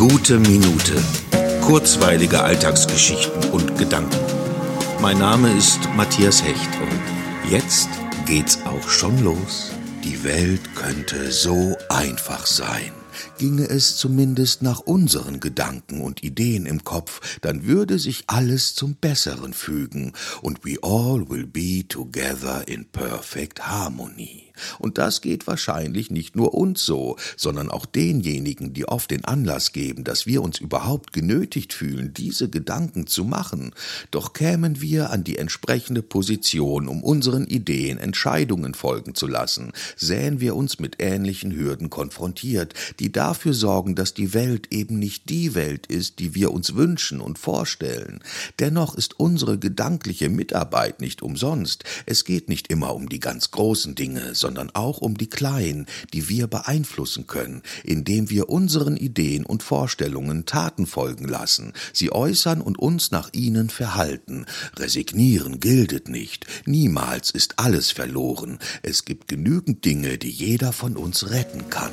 Gute Minute. Kurzweilige Alltagsgeschichten und Gedanken. Mein Name ist Matthias Hecht und jetzt geht's auch schon los. Die Welt könnte so einfach sein. Ginge es zumindest nach unseren Gedanken und Ideen im Kopf, dann würde sich alles zum Besseren fügen und we all will be together in perfect harmony. Und das geht wahrscheinlich nicht nur uns so, sondern auch denjenigen, die oft den Anlass geben, dass wir uns überhaupt genötigt fühlen, diese Gedanken zu machen. Doch kämen wir an die entsprechende Position, um unseren Ideen Entscheidungen folgen zu lassen, sähen wir uns mit ähnlichen Hürden konfrontiert, die dafür sorgen, dass die Welt eben nicht die Welt ist, die wir uns wünschen und vorstellen. Dennoch ist unsere gedankliche Mitarbeit nicht umsonst. Es geht nicht immer um die ganz großen Dinge, sondern auch um die kleinen, die wir beeinflussen können, indem wir unseren Ideen und Vorstellungen Taten folgen lassen, sie äußern und uns nach ihnen verhalten. Resignieren giltet nicht, niemals ist alles verloren, es gibt genügend Dinge, die jeder von uns retten kann.